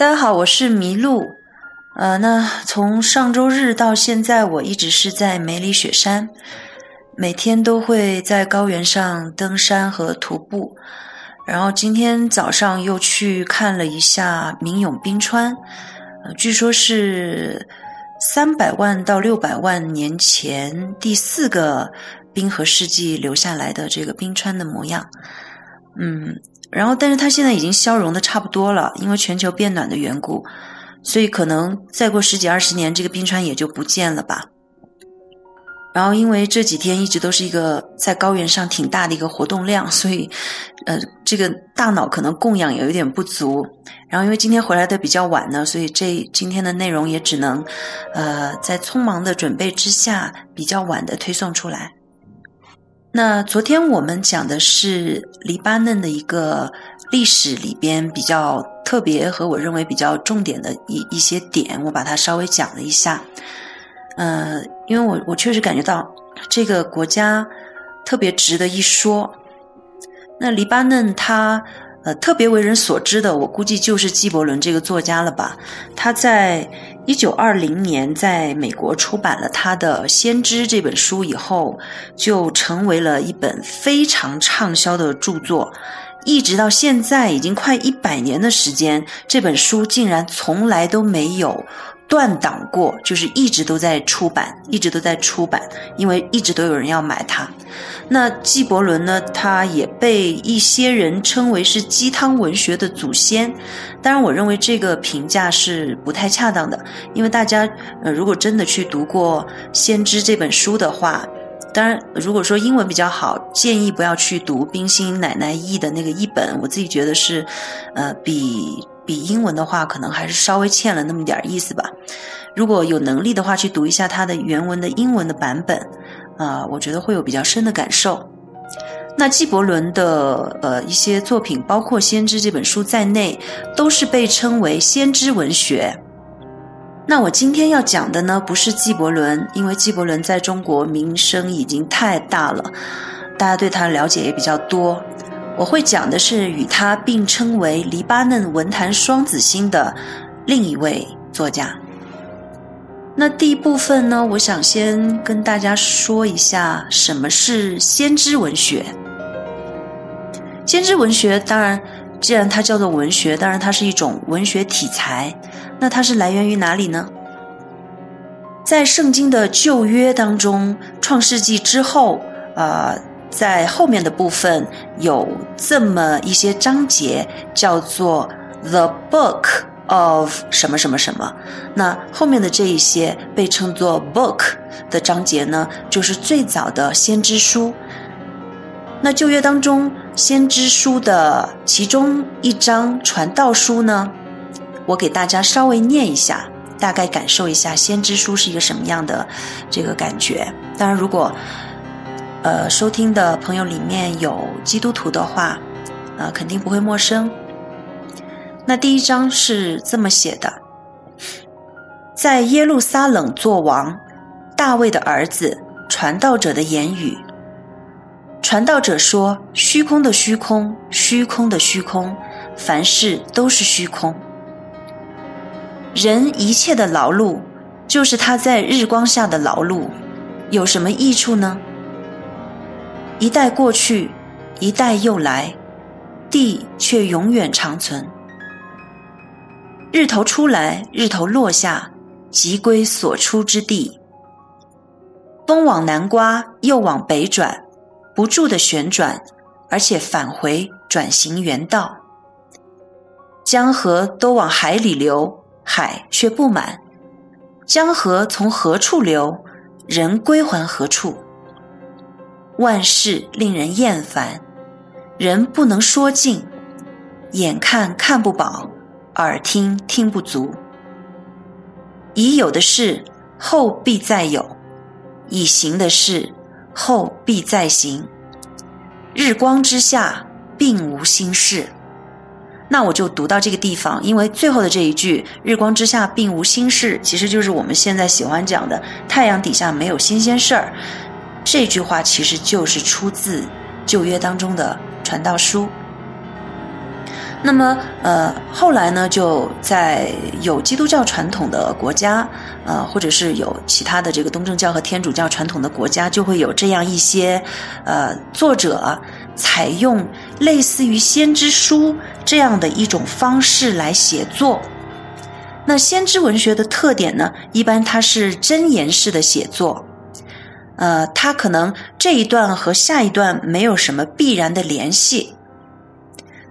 大家好，我是麋鹿。呃，那从上周日到现在，我一直是在梅里雪山，每天都会在高原上登山和徒步。然后今天早上又去看了一下明永冰川，呃，据说是三百万到六百万年前第四个冰河世纪留下来的这个冰川的模样。嗯。然后，但是它现在已经消融的差不多了，因为全球变暖的缘故，所以可能再过十几二十年，这个冰川也就不见了吧。然后，因为这几天一直都是一个在高原上挺大的一个活动量，所以，呃，这个大脑可能供氧也有点不足。然后，因为今天回来的比较晚呢，所以这今天的内容也只能，呃，在匆忙的准备之下，比较晚的推送出来。那昨天我们讲的是黎巴嫩的一个历史里边比较特别和我认为比较重点的一一些点，我把它稍微讲了一下。呃，因为我我确实感觉到这个国家特别值得一说。那黎巴嫩它。呃，特别为人所知的，我估计就是纪伯伦这个作家了吧？他在一九二零年在美国出版了他的《先知》这本书以后，就成为了一本非常畅销的著作，一直到现在已经快一百年的时间，这本书竟然从来都没有。断档过，就是一直都在出版，一直都在出版，因为一直都有人要买它。那纪伯伦呢？他也被一些人称为是鸡汤文学的祖先。当然，我认为这个评价是不太恰当的，因为大家呃，如果真的去读过《先知》这本书的话，当然，如果说英文比较好，建议不要去读冰心奶奶译的那个译本。我自己觉得是，呃，比。比英文的话，可能还是稍微欠了那么点意思吧。如果有能力的话，去读一下它的原文的英文的版本，啊，我觉得会有比较深的感受。那纪伯伦的呃一些作品，包括《先知》这本书在内，都是被称为先知文学。那我今天要讲的呢，不是纪伯伦，因为纪伯伦在中国名声已经太大了，大家对他了解也比较多。我会讲的是与他并称为黎巴嫩文坛双子星的另一位作家。那第一部分呢，我想先跟大家说一下什么是先知文学。先知文学，当然，既然它叫做文学，当然它是一种文学题材。那它是来源于哪里呢？在圣经的旧约当中，创世纪之后，呃。在后面的部分有这么一些章节，叫做 The Book of 什么什么什么。那后面的这一些被称作 Book 的章节呢，就是最早的先知书。那旧约当中先知书的其中一章传道书呢，我给大家稍微念一下，大概感受一下先知书是一个什么样的这个感觉。当然，如果呃，收听的朋友里面有基督徒的话，呃，肯定不会陌生。那第一章是这么写的：在耶路撒冷作王，大卫的儿子，传道者的言语。传道者说：“虚空的虚空，虚空的虚空，凡事都是虚空。人一切的劳碌，就是他在日光下的劳碌，有什么益处呢？”一代过去，一代又来，地却永远长存。日头出来，日头落下，即归所出之地。风往南刮，又往北转，不住的旋转，而且返回，转行原道。江河都往海里流，海却不满。江河从何处流，人归还何处？万事令人厌烦，人不能说尽，眼看看不饱，耳听听不足。已有的事，后必再有；已行的事，后必再行。日光之下，并无新事。那我就读到这个地方，因为最后的这一句“日光之下并无新事”，其实就是我们现在喜欢讲的“太阳底下没有新鲜事儿”。这句话其实就是出自旧约当中的传道书。那么，呃，后来呢，就在有基督教传统的国家，呃，或者是有其他的这个东正教和天主教传统的国家，就会有这样一些，呃，作者采用类似于先知书这样的一种方式来写作。那先知文学的特点呢，一般它是箴言式的写作，呃，它可能这一段和下一段没有什么必然的联系。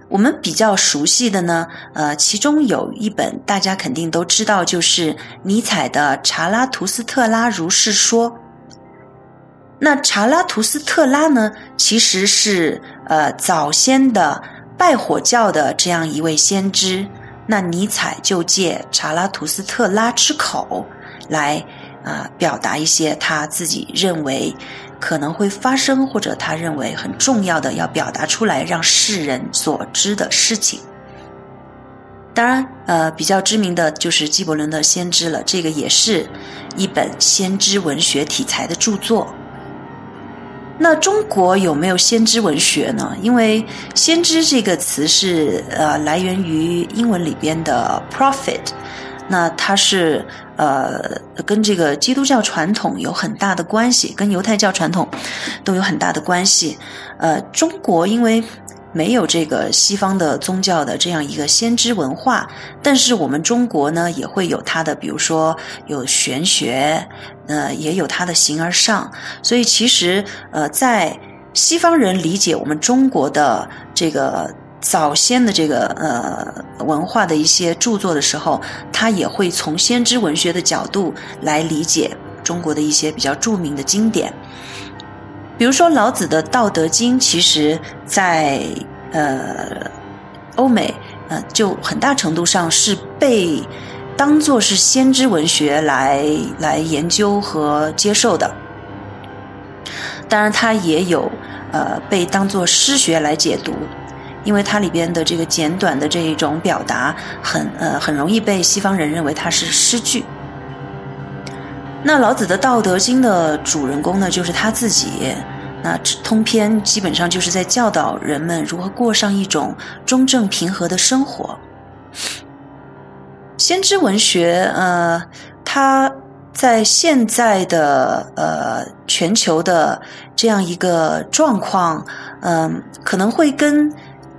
我们比较熟悉的呢，呃，其中有一本大家肯定都知道，就是尼采的《查拉图斯特拉如是说》。那查拉图斯特拉呢，其实是呃早先的拜火教的这样一位先知。那尼采就借查拉图斯特拉之口来啊表达一些他自己认为。可能会发生，或者他认为很重要的要表达出来，让世人所知的事情。当然，呃，比较知名的就是纪伯伦的《先知》了，这个也是一本先知文学题材的著作。那中国有没有先知文学呢？因为“先知”这个词是呃来源于英文里边的 “prophet”。那它是呃跟这个基督教传统有很大的关系，跟犹太教传统都有很大的关系。呃，中国因为没有这个西方的宗教的这样一个先知文化，但是我们中国呢也会有它的，比如说有玄学，呃，也有它的形而上。所以其实呃，在西方人理解我们中国的这个。早先的这个呃文化的一些著作的时候，他也会从先知文学的角度来理解中国的一些比较著名的经典，比如说老子的《道德经》，其实在呃欧美呃就很大程度上是被当做是先知文学来来研究和接受的，当然它也有呃被当做诗学来解读。因为它里边的这个简短的这一种表达，很呃很容易被西方人认为它是诗句。那老子的《道德经》的主人公呢，就是他自己。那通篇基本上就是在教导人们如何过上一种中正平和的生活。先知文学，呃，它在现在的呃全球的这样一个状况，嗯，可能会跟。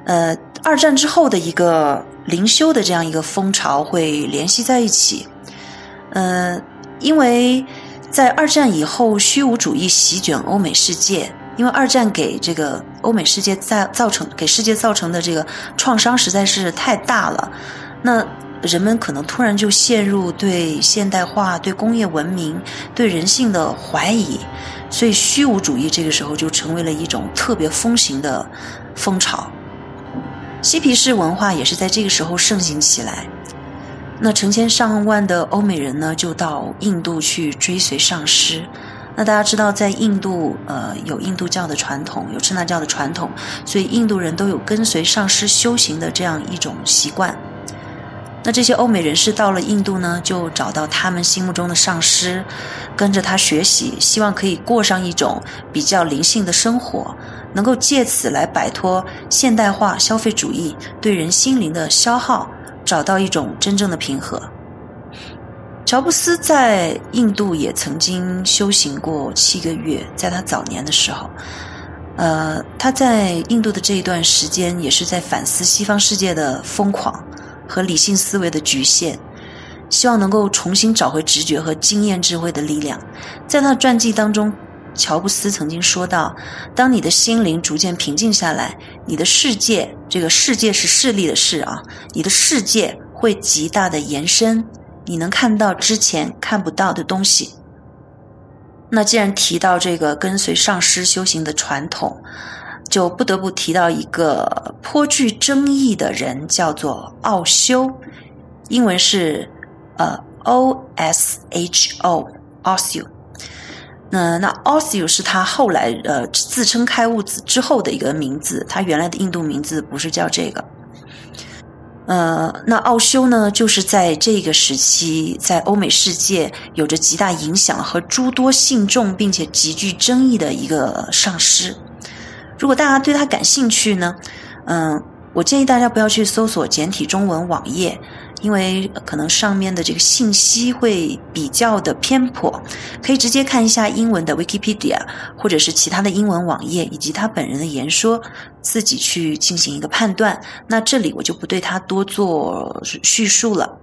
呃，二战之后的一个灵修的这样一个风潮会联系在一起。呃，因为在二战以后，虚无主义席卷欧美世界，因为二战给这个欧美世界造造成给世界造成的这个创伤实在是太大了。那人们可能突然就陷入对现代化、对工业文明、对人性的怀疑，所以虚无主义这个时候就成为了一种特别风行的风潮。嬉皮士文化也是在这个时候盛行起来，那成千上万的欧美人呢，就到印度去追随上师。那大家知道，在印度，呃，有印度教的传统，有支那教的传统，所以印度人都有跟随上师修行的这样一种习惯。那这些欧美人士到了印度呢，就找到他们心目中的上师，跟着他学习，希望可以过上一种比较灵性的生活。能够借此来摆脱现代化消费主义对人心灵的消耗，找到一种真正的平和。乔布斯在印度也曾经修行过七个月，在他早年的时候，呃，他在印度的这一段时间也是在反思西方世界的疯狂和理性思维的局限，希望能够重新找回直觉和经验智慧的力量。在他的传记当中。乔布斯曾经说到：“当你的心灵逐渐平静下来，你的世界，这个世界是势力的势啊，你的世界会极大的延伸，你能看到之前看不到的东西。”那既然提到这个跟随上师修行的传统，就不得不提到一个颇具争议的人，叫做奥修，英文是呃 O S H O Osho。那那 Osho 是他后来呃自称开悟子之后的一个名字，他原来的印度名字不是叫这个。呃，那奥修呢，就是在这个时期，在欧美世界有着极大影响和诸多信众，并且极具争议的一个上师。如果大家对他感兴趣呢，嗯，我建议大家不要去搜索简体中文网页。因为可能上面的这个信息会比较的偏颇，可以直接看一下英文的 Wikipedia，或者是其他的英文网页，以及他本人的言说，自己去进行一个判断。那这里我就不对他多做叙述了。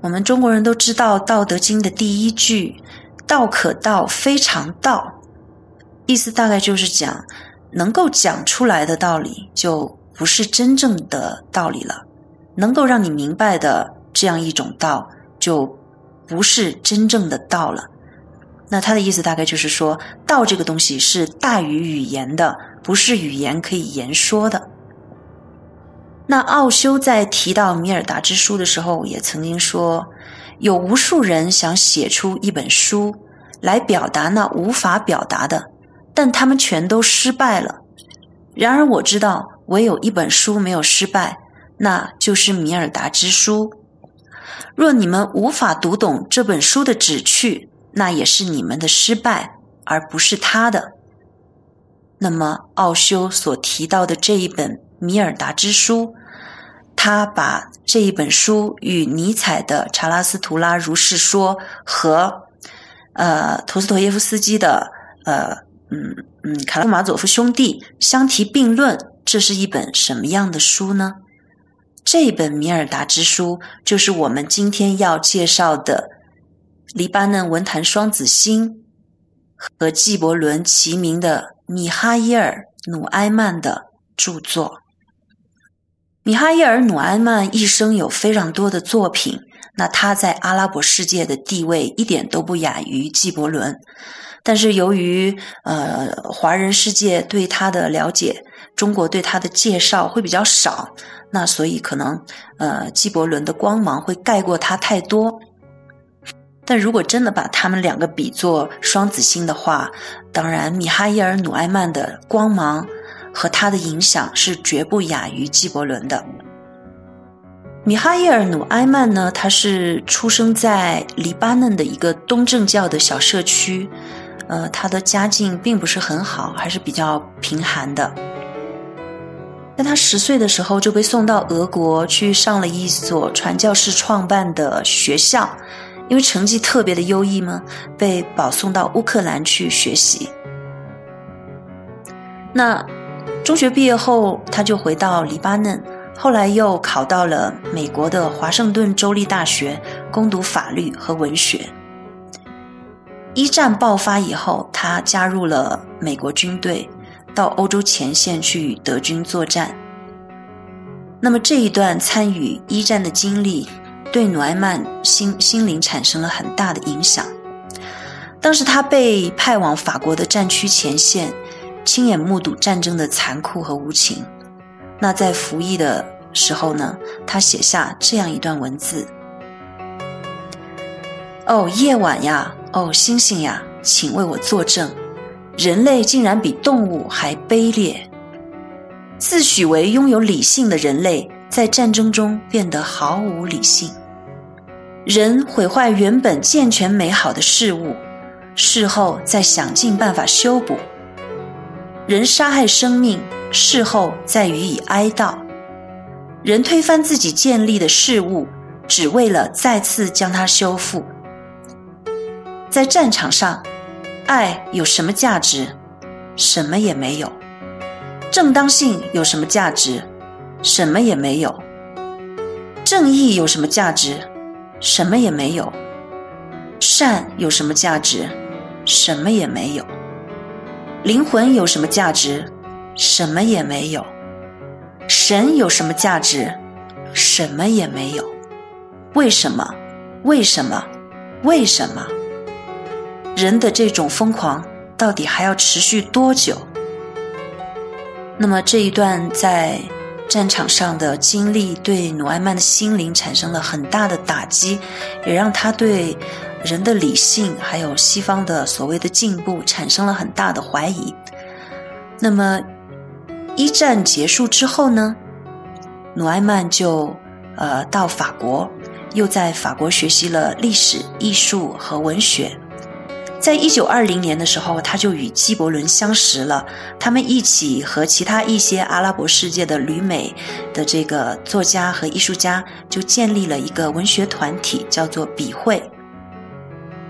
我们中国人都知道《道德经》的第一句“道可道，非常道”，意思大概就是讲，能够讲出来的道理，就不是真正的道理了。能够让你明白的这样一种道，就不是真正的道了。那他的意思大概就是说，道这个东西是大于语言的，不是语言可以言说的。那奥修在提到米尔达之书的时候，也曾经说，有无数人想写出一本书来表达那无法表达的，但他们全都失败了。然而我知道，唯有一本书没有失败。那就是米尔达之书。若你们无法读懂这本书的旨趣，那也是你们的失败，而不是他的。那么，奥修所提到的这一本米尔达之书，他把这一本书与尼采的《查拉斯图拉如是说》和呃陀思妥耶夫斯基的呃嗯嗯卡拉马佐夫兄弟相提并论，这是一本什么样的书呢？这本米尔达之书就是我们今天要介绍的黎巴嫩文坛双子星和纪伯伦齐名的米哈伊尔·努埃曼的著作。米哈伊尔·努埃曼一生有非常多的作品，那他在阿拉伯世界的地位一点都不亚于纪伯伦。但是由于呃华人世界对他的了解，中国对他的介绍会比较少。那所以可能，呃，纪伯伦的光芒会盖过他太多。但如果真的把他们两个比作双子星的话，当然米哈伊尔·努埃曼的光芒和他的影响是绝不亚于纪伯伦的。米哈伊尔·努埃曼呢，他是出生在黎巴嫩的一个东正教的小社区，呃，他的家境并不是很好，还是比较贫寒的。但他十岁的时候就被送到俄国去上了一所传教士创办的学校，因为成绩特别的优异嘛，被保送到乌克兰去学习。那中学毕业后，他就回到黎巴嫩，后来又考到了美国的华盛顿州立大学攻读法律和文学。一战爆发以后，他加入了美国军队。到欧洲前线去与德军作战。那么这一段参与一战的经历，对努埃曼心心灵产生了很大的影响。当时他被派往法国的战区前线，亲眼目睹战争的残酷和无情。那在服役的时候呢，他写下这样一段文字：“哦，夜晚呀，哦，星星呀，请为我作证。”人类竟然比动物还卑劣，自诩为拥有理性的人类，在战争中变得毫无理性。人毁坏原本健全美好的事物，事后再想尽办法修补。人杀害生命，事后再予以哀悼。人推翻自己建立的事物，只为了再次将它修复。在战场上。爱有什么价值？什么也没有。正当性有什么价值？什么也没有。正义有什么价值？什么也没有。善有什么价值？什么也没有。灵魂有什么价值？什么也没有。神有什么价值？什么也没有。为什么？为什么？为什么？人的这种疯狂到底还要持续多久？那么这一段在战场上的经历，对努埃曼的心灵产生了很大的打击，也让他对人的理性还有西方的所谓的进步产生了很大的怀疑。那么一战结束之后呢，努埃曼就呃到法国，又在法国学习了历史、艺术和文学。在一九二零年的时候，他就与纪伯伦相识了。他们一起和其他一些阿拉伯世界的旅美的这个作家和艺术家，就建立了一个文学团体，叫做笔会。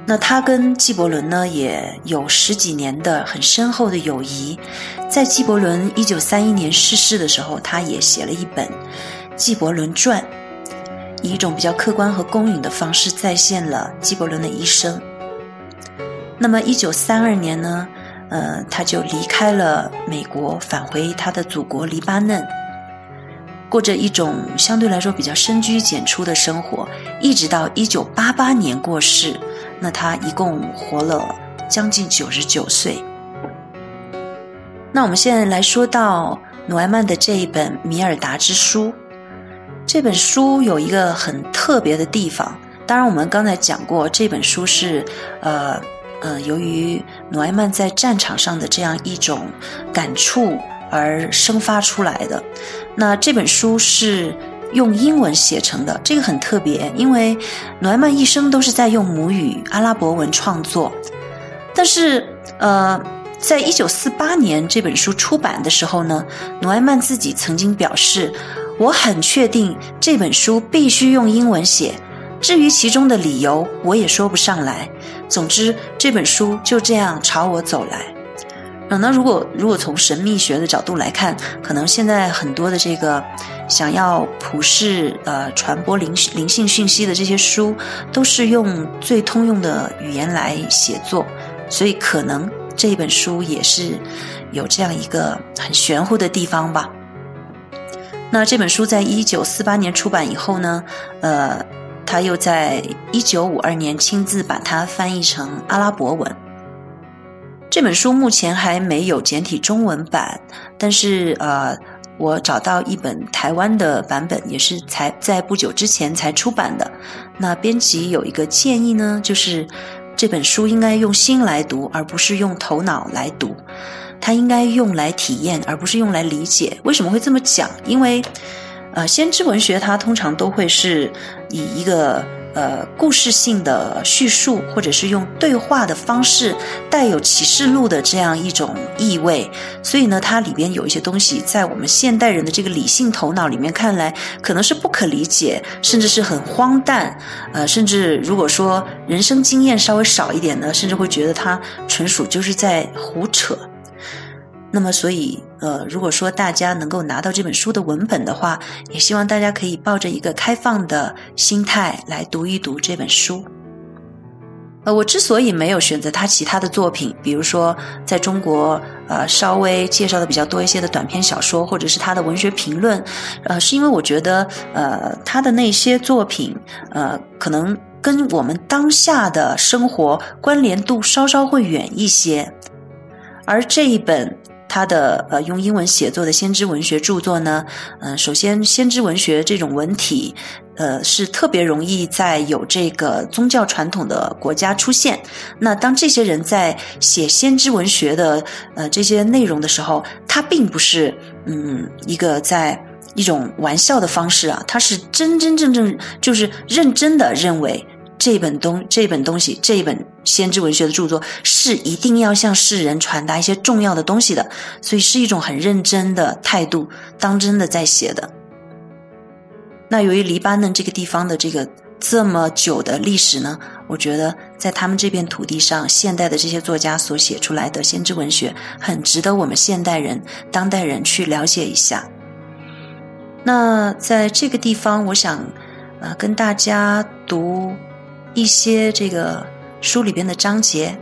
那他跟纪伯伦呢，也有十几年的很深厚的友谊。在纪伯伦一九三一年逝世的时候，他也写了一本《纪伯伦传》，以一种比较客观和公允的方式再现了纪伯伦的一生。那么，一九三二年呢，呃，他就离开了美国，返回他的祖国黎巴嫩，过着一种相对来说比较深居简出的生活，一直到一九八八年过世。那他一共活了将近九十九岁。那我们现在来说到努埃曼的这一本《米尔达之书》，这本书有一个很特别的地方。当然，我们刚才讲过，这本书是呃。呃，由于努埃曼在战场上的这样一种感触而生发出来的，那这本书是用英文写成的，这个很特别，因为努埃曼一生都是在用母语阿拉伯文创作。但是，呃，在一九四八年这本书出版的时候呢，努埃曼自己曾经表示：“我很确定这本书必须用英文写。”至于其中的理由，我也说不上来。总之，这本书就这样朝我走来。嗯那如果如果从神秘学的角度来看，可能现在很多的这个想要普世呃传播灵灵性讯息的这些书，都是用最通用的语言来写作，所以可能这本书也是有这样一个很玄乎的地方吧。那这本书在一九四八年出版以后呢，呃。他又在一九五二年亲自把它翻译成阿拉伯文。这本书目前还没有简体中文版，但是呃，我找到一本台湾的版本，也是才在不久之前才出版的。那编辑有一个建议呢，就是这本书应该用心来读，而不是用头脑来读。它应该用来体验，而不是用来理解。为什么会这么讲？因为。呃，先知文学它通常都会是以一个呃故事性的叙述，或者是用对话的方式，带有启示录的这样一种意味。所以呢，它里边有一些东西，在我们现代人的这个理性头脑里面看来，可能是不可理解，甚至是很荒诞。呃，甚至如果说人生经验稍微少一点呢，甚至会觉得它纯属就是在胡扯。那么，所以，呃，如果说大家能够拿到这本书的文本的话，也希望大家可以抱着一个开放的心态来读一读这本书。呃，我之所以没有选择他其他的作品，比如说在中国，呃，稍微介绍的比较多一些的短篇小说，或者是他的文学评论，呃，是因为我觉得，呃，他的那些作品，呃，可能跟我们当下的生活关联度稍稍会远一些，而这一本。他的呃用英文写作的先知文学著作呢，嗯，首先先知文学这种文体，呃，是特别容易在有这个宗教传统的国家出现。那当这些人在写先知文学的呃这些内容的时候，他并不是嗯一个在一种玩笑的方式啊，他是真真正正就是认真的认为。这本东这本东西，这本先知文学的著作是一定要向世人传达一些重要的东西的，所以是一种很认真的态度，当真的在写的。那由于黎巴嫩这个地方的这个这么久的历史呢，我觉得在他们这片土地上，现代的这些作家所写出来的先知文学，很值得我们现代人、当代人去了解一下。那在这个地方，我想呃跟大家读。一些这个书里边的章节，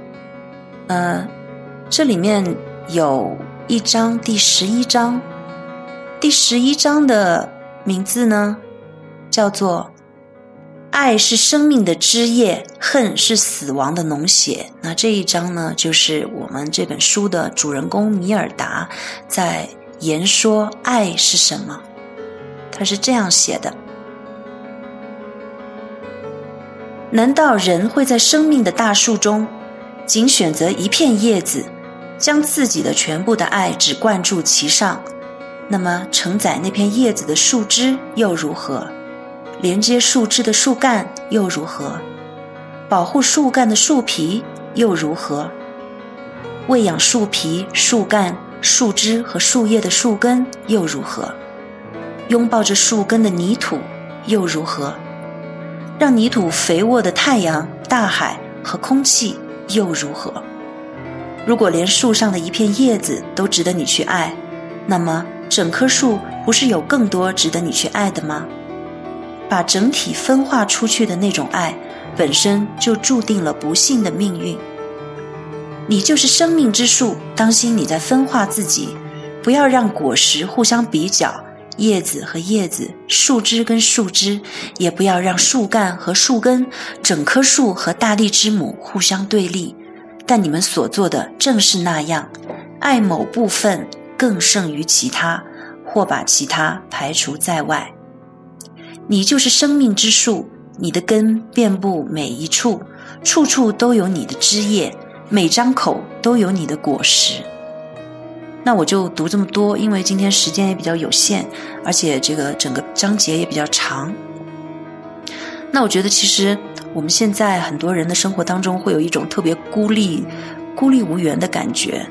呃，这里面有一章第十一章，第十一章的名字呢叫做“爱是生命的枝叶，恨是死亡的脓血”。那这一章呢，就是我们这本书的主人公米尔达在言说爱是什么。他是这样写的：难道人会在生命的大树中，仅选择一片叶子，将自己的全部的爱只灌注其上？那么承载那片叶子的树枝又如何？连接树枝的树干又如何？保护树干的树皮又如何？喂养树皮、树干、树枝和树叶的树根又如何？拥抱着树根的泥土又如何？让泥土肥沃的太阳、大海和空气又如何？如果连树上的一片叶子都值得你去爱，那么整棵树不是有更多值得你去爱的吗？把整体分化出去的那种爱，本身就注定了不幸的命运。你就是生命之树，当心你在分化自己，不要让果实互相比较，叶子和叶子，树枝跟树枝，也不要让树干和树根，整棵树和大地之母互相对立。但你们所做的正是那样，爱某部分更胜于其他，或把其他排除在外。你就是生命之树，你的根遍布每一处，处处都有你的枝叶，每张口都有你的果实。那我就读这么多，因为今天时间也比较有限，而且这个整个章节也比较长。那我觉得，其实我们现在很多人的生活当中，会有一种特别孤立、孤立无援的感觉，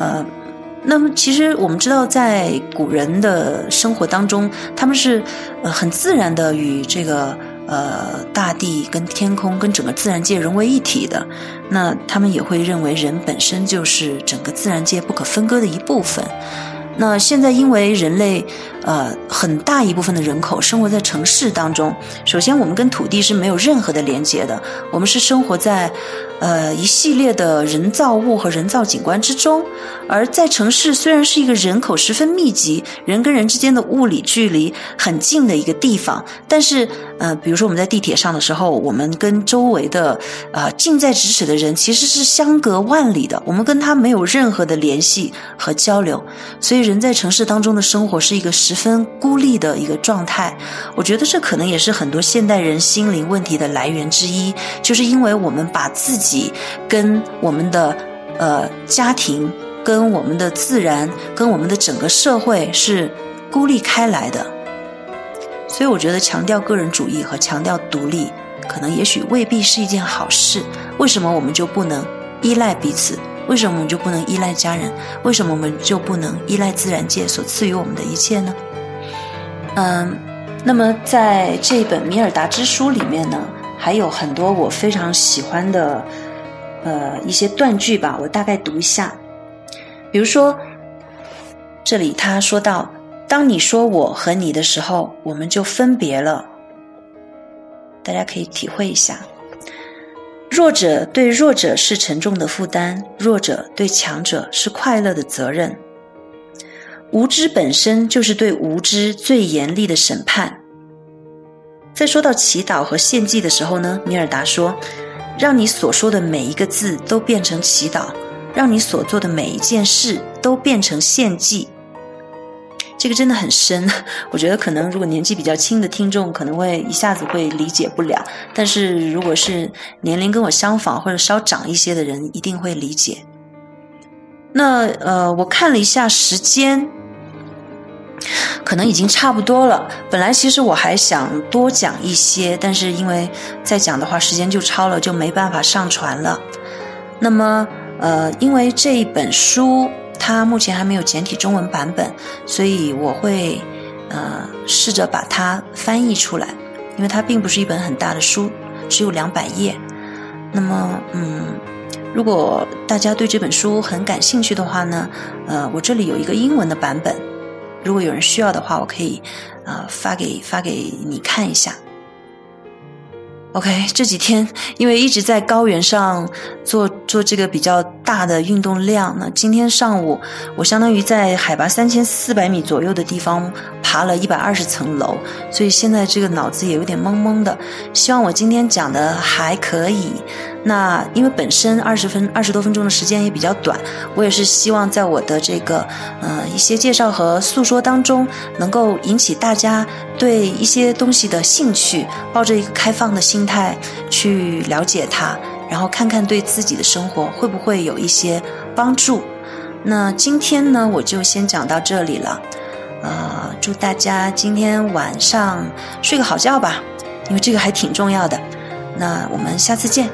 呃。那么，其实我们知道，在古人的生活当中，他们是呃很自然的与这个呃大地、跟天空、跟整个自然界融为一体的。那他们也会认为人本身就是整个自然界不可分割的一部分。那现在，因为人类，呃，很大一部分的人口生活在城市当中。首先，我们跟土地是没有任何的连接的，我们是生活在，呃，一系列的人造物和人造景观之中。而在城市，虽然是一个人口十分密集、人跟人之间的物理距离很近的一个地方，但是，呃，比如说我们在地铁上的时候，我们跟周围的，呃，近在咫尺的人其实是相隔万里的，我们跟他没有任何的联系和交流，所以。人在城市当中的生活是一个十分孤立的一个状态，我觉得这可能也是很多现代人心灵问题的来源之一，就是因为我们把自己跟我们的呃家庭、跟我们的自然、跟我们的整个社会是孤立开来的，所以我觉得强调个人主义和强调独立，可能也许未必是一件好事。为什么我们就不能依赖彼此？为什么我们就不能依赖家人？为什么我们就不能依赖自然界所赐予我们的一切呢？嗯，那么在这本《米尔达之书》里面呢，还有很多我非常喜欢的呃一些断句吧，我大概读一下。比如说，这里他说到：“当你说我和你的时候，我们就分别了。”大家可以体会一下。弱者对弱者是沉重的负担，弱者对强者是快乐的责任。无知本身就是对无知最严厉的审判。在说到祈祷和献祭的时候呢，米尔达说：“让你所说的每一个字都变成祈祷，让你所做的每一件事都变成献祭。”这个真的很深，我觉得可能如果年纪比较轻的听众可能会一下子会理解不了，但是如果是年龄跟我相仿或者稍长一些的人，一定会理解。那呃，我看了一下时间，可能已经差不多了。本来其实我还想多讲一些，但是因为再讲的话时间就超了，就没办法上传了。那么呃，因为这一本书。它目前还没有简体中文版本，所以我会呃试着把它翻译出来，因为它并不是一本很大的书，只有两百页。那么，嗯，如果大家对这本书很感兴趣的话呢，呃，我这里有一个英文的版本，如果有人需要的话，我可以呃发给发给你看一下。OK，这几天因为一直在高原上做做这个比较大的运动量，呢今天上午我相当于在海拔三千四百米左右的地方爬了一百二十层楼，所以现在这个脑子也有点懵懵的。希望我今天讲的还可以，那因为本身二十分二十多分钟的时间也比较短，我也是希望在我的这个呃一些介绍和诉说当中，能够引起大家对一些东西的兴趣，抱着一个开放的心态去了解它，然后看看对自己的生活会不会有一些帮助。那今天呢，我就先讲到这里了。呃，祝大家今天晚上睡个好觉吧，因为这个还挺重要的。那我们下次见。